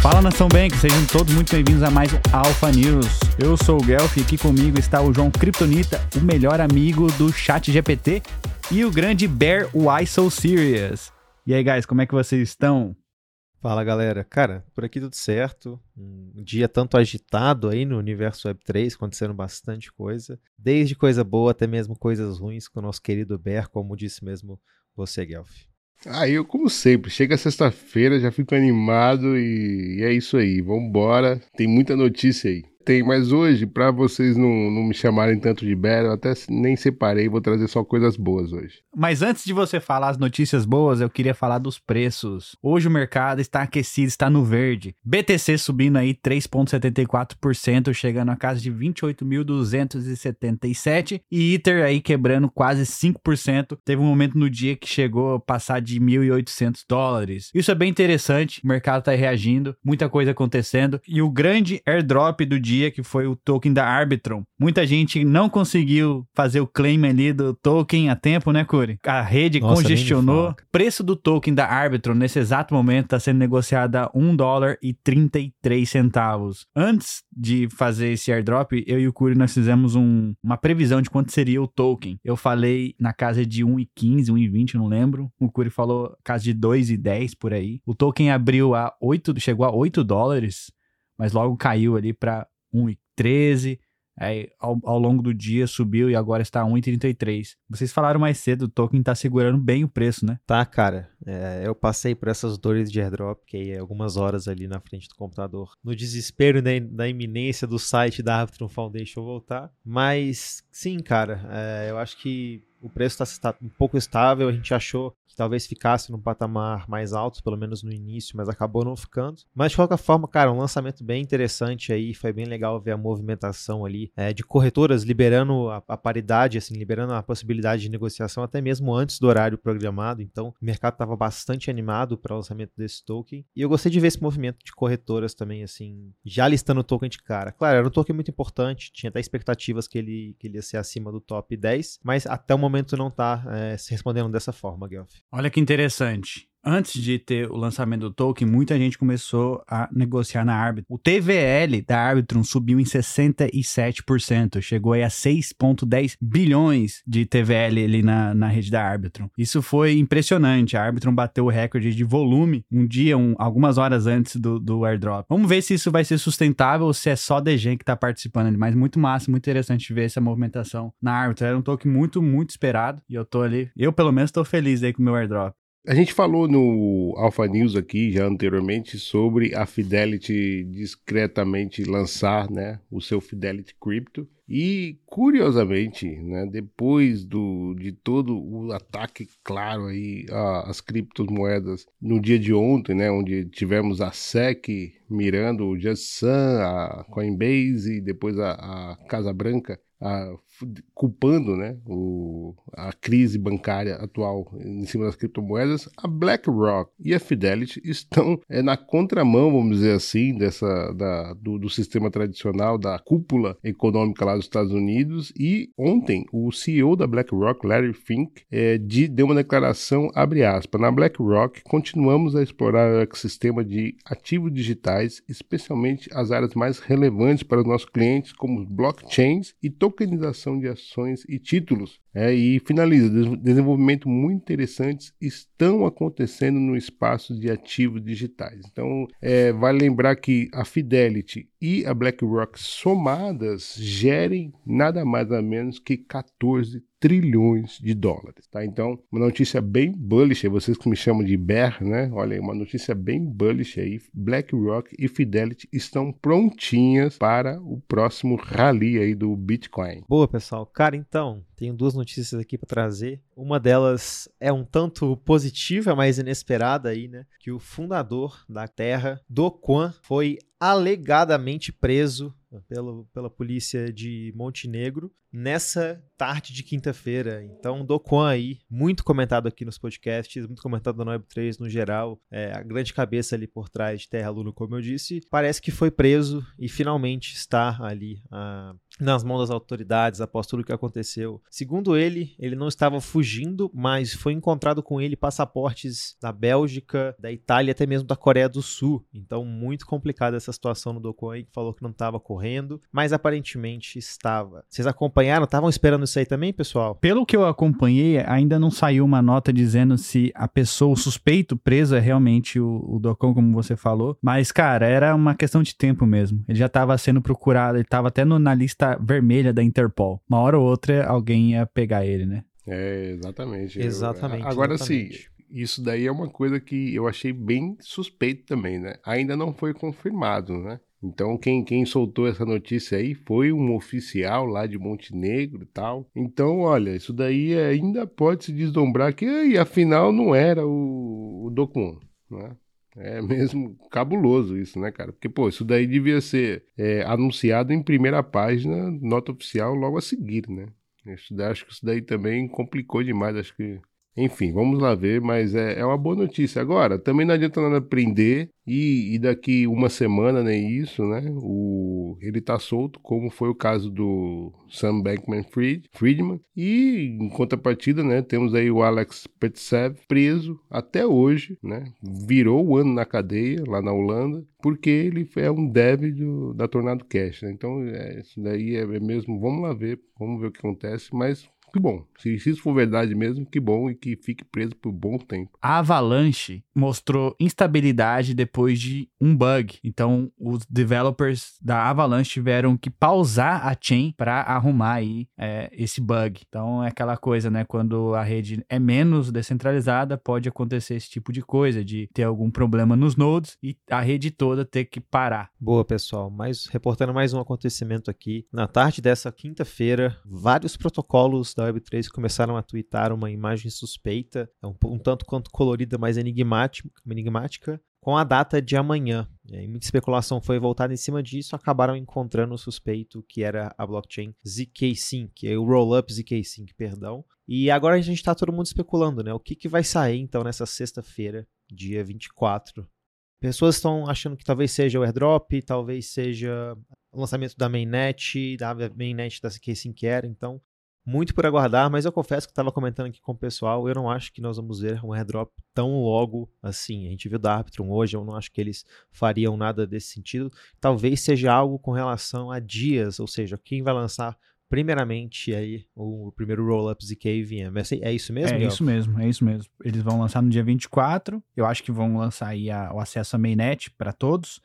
Fala Nação Bank, sejam todos muito bem-vindos a mais Alpha News. Eu sou o Guelph e aqui comigo está o João Kryptonita, o melhor amigo do chat GPT, e o grande Bear Why So Serious. E aí, guys, como é que vocês estão? Fala galera, cara, por aqui tudo certo. Um dia tanto agitado aí no universo Web3, acontecendo bastante coisa, desde coisa boa até mesmo coisas ruins com o nosso querido Bear, como disse mesmo você, Guelph. Ah, eu, como sempre, chega sexta-feira, já fico animado e, e é isso aí. Vambora, tem muita notícia aí tem, mas hoje, para vocês não, não me chamarem tanto de eu até nem separei, vou trazer só coisas boas hoje. Mas antes de você falar as notícias boas, eu queria falar dos preços. Hoje o mercado está aquecido, está no verde. BTC subindo aí 3,74%, chegando a casa de 28.277. E Ether aí quebrando quase 5%. Teve um momento no dia que chegou a passar de 1.800 dólares. Isso é bem interessante, o mercado está reagindo, muita coisa acontecendo. E o grande airdrop do dia dia, que foi o token da Arbitron. Muita gente não conseguiu fazer o claim ali do token a tempo, né, Curi? A rede Nossa, congestionou. Preço do token da Arbitron nesse exato momento está sendo negociado a 1 dólar e 33 centavos. Antes de fazer esse airdrop, eu e o Curi nós fizemos um, uma previsão de quanto seria o token. Eu falei na casa de 1,15, 1,20, não lembro. O Curi falou casa de 2,10 por aí. O token abriu a 8, chegou a 8 dólares, mas logo caiu ali para 1,13. Aí, ao, ao, longo do dia subiu e agora está 1,33. Vocês falaram mais cedo, o token está segurando bem o preço, né? Tá, cara. É, eu passei por essas dores de airdrop, que é algumas horas ali na frente do computador, no desespero da, da iminência do site da Arbitrum Foundation voltar. Mas, sim, cara, é, eu acho que o preço está um pouco estável. A gente achou talvez ficasse num patamar mais alto, pelo menos no início, mas acabou não ficando. Mas de qualquer forma, cara, um lançamento bem interessante aí, foi bem legal ver a movimentação ali é, de corretoras liberando a, a, paridade, assim, liberando a possibilidade de negociação até mesmo antes do horário programado. Então, o mercado estava bastante animado para o lançamento desse token. E eu gostei de ver esse movimento de corretoras também, assim, já listando o token de cara. Claro, era um token muito importante, tinha até expectativas que ele, que ele ia ser acima do top 10, mas até o momento não está é, se respondendo dessa forma, Guelph. Olha que interessante antes de ter o lançamento do token, muita gente começou a negociar na Arbitrum. O TVL da Arbitrum subiu em 67%, chegou aí a 6,10 bilhões de TVL ali na, na rede da Arbitrum. Isso foi impressionante. A Arbitrum bateu o recorde de volume um dia, um, algumas horas antes do, do airdrop. Vamos ver se isso vai ser sustentável ou se é só DG que está participando ali. Mas muito massa, muito interessante ver essa movimentação na Arbitrum. Era um token muito, muito esperado e eu tô ali. Eu, pelo menos, tô feliz aí com o meu airdrop. A gente falou no Alpha News aqui já anteriormente sobre a Fidelity discretamente lançar né, o seu Fidelity Crypto. E curiosamente, né, depois do, de todo o ataque claro aí às criptomoedas no dia de ontem, né, onde tivemos a SEC mirando o Just Sun, a Coinbase e depois a, a Casa Branca a, culpando né, o, a crise bancária atual em cima das criptomoedas, a BlackRock e a Fidelity estão é, na contramão, vamos dizer assim, dessa, da, do, do, sistema tradicional, da cúpula econômica lá dos Estados Unidos. E ontem, o CEO da BlackRock, Larry Fink, é, de, deu uma declaração, abre aspas, na BlackRock continuamos a explorar o ecossistema de ativos digitais, especialmente as áreas mais relevantes para os nossos clientes, como blockchains e tokenização de ações e títulos. É, e finaliza, desenvolvimento muito interessantes estão acontecendo no espaço de ativos digitais. Então, é, vale lembrar que a Fidelity e a BlackRock somadas gerem nada mais nada menos que 14 trilhões de dólares, tá? Então, uma notícia bem bullish, vocês que me chamam de bear, né? Olha aí, uma notícia bem bullish aí. BlackRock e Fidelity estão prontinhas para o próximo rally aí do Bitcoin. Boa, pessoal. Cara, então, tenho duas notícias aqui para trazer. Uma delas é um tanto positiva, mas inesperada aí, né? Que o fundador da Terra, Do Kwan, foi alegadamente preso pelo, pela polícia de Montenegro nessa tarde de quinta-feira. Então, Do Kwan aí, muito comentado aqui nos podcasts, muito comentado na Web3 no geral, é, a grande cabeça ali por trás de Terra Luna, como eu disse, parece que foi preso e finalmente está ali a nas mãos das autoridades após tudo o que aconteceu. Segundo ele, ele não estava fugindo, mas foi encontrado com ele passaportes da Bélgica, da Itália, até mesmo da Coreia do Sul. Então, muito complicada essa situação no Dokkan, que falou que não estava correndo, mas aparentemente estava. Vocês acompanharam? Estavam esperando isso aí também, pessoal? Pelo que eu acompanhei, ainda não saiu uma nota dizendo se a pessoa, o suspeito preso é realmente o, o como você falou. Mas, cara, era uma questão de tempo mesmo. Ele já estava sendo procurado, ele estava até no, na lista vermelha da Interpol. Uma hora ou outra alguém ia pegar ele, né? É, exatamente. Exatamente. Eu, agora exatamente. sim, isso daí é uma coisa que eu achei bem suspeito também, né? Ainda não foi confirmado, né? Então, quem, quem soltou essa notícia aí foi um oficial lá de Montenegro e tal. Então, olha, isso daí ainda pode se desdobrar que e, afinal não era o, o Dokun, né? É mesmo cabuloso isso, né, cara? Porque, pô, isso daí devia ser é, anunciado em primeira página, nota oficial, logo a seguir, né? Isso daí, acho que isso daí também complicou demais, acho que enfim, vamos lá ver, mas é, é uma boa notícia. Agora, também não adianta nada prender e, e daqui uma semana, nem isso, né? O, ele tá solto, como foi o caso do Sam Bankman Fried, Friedman. E em contrapartida, né? Temos aí o Alex Petsev preso até hoje, né? Virou o ano na cadeia lá na Holanda, porque ele é um dev do, da Tornado Cash, né? Então, é, isso daí é, é mesmo. Vamos lá ver, vamos ver o que acontece, mas que bom. Se, se isso for verdade mesmo, que bom e que fique preso por bom tempo. A Avalanche mostrou instabilidade depois de um bug. Então, os developers da Avalanche tiveram que pausar a chain para arrumar aí é, esse bug. Então, é aquela coisa, né? Quando a rede é menos descentralizada, pode acontecer esse tipo de coisa, de ter algum problema nos nodes e a rede toda ter que parar. Boa, pessoal. Mais, reportando mais um acontecimento aqui. Na tarde dessa quinta-feira, vários protocolos da Web3 começaram a twittar uma imagem suspeita, um, um tanto quanto colorida, mas enigmática, enigmática com a data de amanhã. E muita especulação foi voltada em cima disso, acabaram encontrando o suspeito que era a blockchain ZK-Sync, o Rollup ZK-Sync, perdão. E agora a gente está todo mundo especulando, né? O que, que vai sair então nessa sexta-feira, dia 24? Pessoas estão achando que talvez seja o airdrop, talvez seja o lançamento da mainnet, da mainnet da ZK-Sync era, então muito por aguardar, mas eu confesso que estava comentando aqui com o pessoal, eu não acho que nós vamos ver um airdrop tão logo assim. A gente viu da Arbitrum hoje, eu não acho que eles fariam nada desse sentido. Talvez seja algo com relação a dias, ou seja, quem vai lançar primeiramente aí o primeiro roll-up ZK VM. É, é isso mesmo? É isso mesmo, é isso mesmo. Eles vão lançar no dia 24, eu acho que vão lançar aí a, o acesso à mainnet para todos,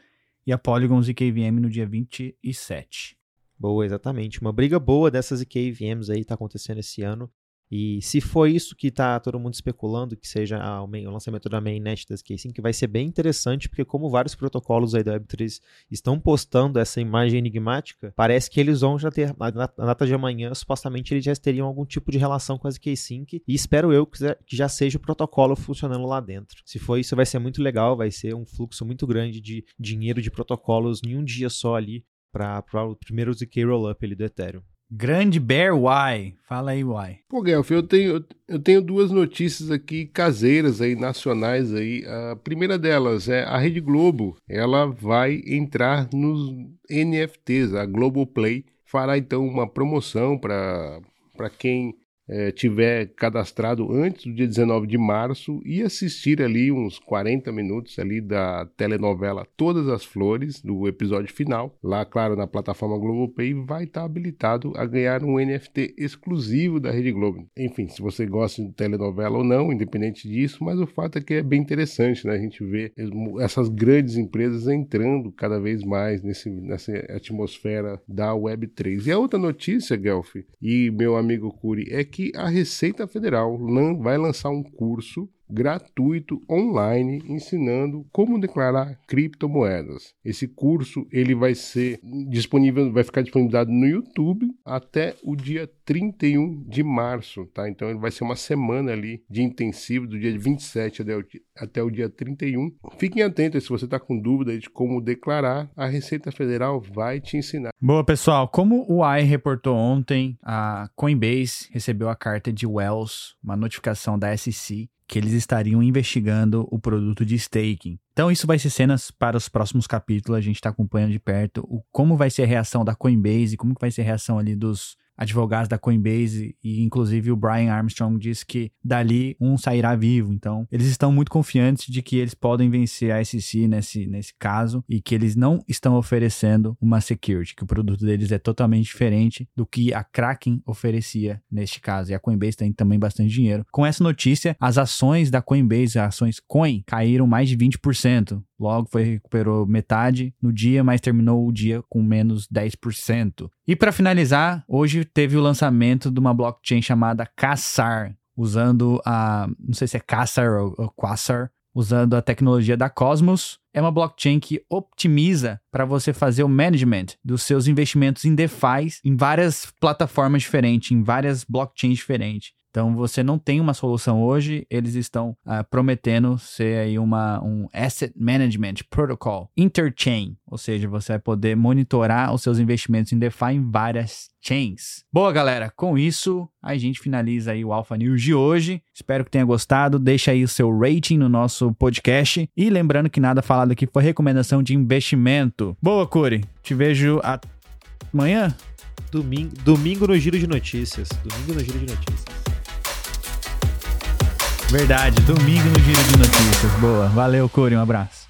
e a Polygon ZK VM no dia 27. Boa, exatamente. Uma briga boa dessas IKVMs aí está acontecendo esse ano. E se for isso que está todo mundo especulando, que seja o, main, o lançamento da mainnet das K5, que vai ser bem interessante, porque como vários protocolos aí da Web3 estão postando essa imagem enigmática, parece que eles vão já ter, na data de amanhã, supostamente eles já teriam algum tipo de relação com as K5, e espero eu que já seja o protocolo funcionando lá dentro. Se for isso, vai ser muito legal, vai ser um fluxo muito grande de dinheiro de protocolos em um dia só ali, para o primeiro ZK Rollup ali do Ethereum. Grande Bear Y. Fala aí, Y. Pô, Guelph, eu tenho, eu tenho duas notícias aqui caseiras aí, nacionais aí. A primeira delas é a Rede Globo. Ela vai entrar nos NFTs. A Globoplay fará então uma promoção para quem é, tiver cadastrado antes do dia 19 de março e assistir ali uns 40 minutos ali da telenovela Todas as Flores, do episódio final, lá, claro, na plataforma Globopay, vai estar tá habilitado a ganhar um NFT exclusivo da Rede Globo. Enfim, se você gosta de telenovela ou não, independente disso, mas o fato é que é bem interessante, né? A gente vê essas grandes empresas entrando cada vez mais nesse, nessa atmosfera da Web3. E a outra notícia, Guelph, e meu amigo Curi, é que a Receita Federal vai lançar um curso gratuito online ensinando como declarar criptomoedas. Esse curso ele vai ser disponível, vai ficar disponibilizado no YouTube até o dia 31 de março, tá? Então ele vai ser uma semana ali de intensivo do dia 27 até o, até o dia 31. Fiquem atentos se você está com dúvida de como declarar, a Receita Federal vai te ensinar. Boa, pessoal, como o AI reportou ontem, a Coinbase recebeu a carta de Wells, uma notificação da SEC que eles estariam investigando o produto de staking. Então isso vai ser cenas para os próximos capítulos, a gente está acompanhando de perto o, como vai ser a reação da Coinbase, como que vai ser a reação ali dos advogados da Coinbase e inclusive o Brian Armstrong disse que dali um sairá vivo. Então, eles estão muito confiantes de que eles podem vencer a SEC nesse, nesse caso e que eles não estão oferecendo uma security, que o produto deles é totalmente diferente do que a Kraken oferecia neste caso. E a Coinbase tem também bastante dinheiro. Com essa notícia, as ações da Coinbase, as ações Coin, caíram mais de 20%. Logo foi recuperou metade no dia, mas terminou o dia com menos 10%. E para finalizar, hoje teve o lançamento de uma blockchain chamada Cassar, usando a, não sei se é Cassar ou, ou Quasar, usando a tecnologia da Cosmos. É uma blockchain que optimiza para você fazer o management dos seus investimentos em DeFi em várias plataformas diferentes, em várias blockchains diferentes. Então você não tem uma solução hoje, eles estão uh, prometendo ser aí uma, um Asset Management Protocol Interchain, ou seja, você vai poder monitorar os seus investimentos em DeFi em várias chains. Boa, galera, com isso a gente finaliza aí o Alpha News de hoje. Espero que tenha gostado. Deixa aí o seu rating no nosso podcast e lembrando que nada falado aqui foi recomendação de investimento. Boa, Curi. Te vejo amanhã. Domingo, domingo no Giro de Notícias. Domingo no Giro de Notícias. Verdade, domingo no Giro de Notícias. Boa. Valeu, Curi. Um abraço.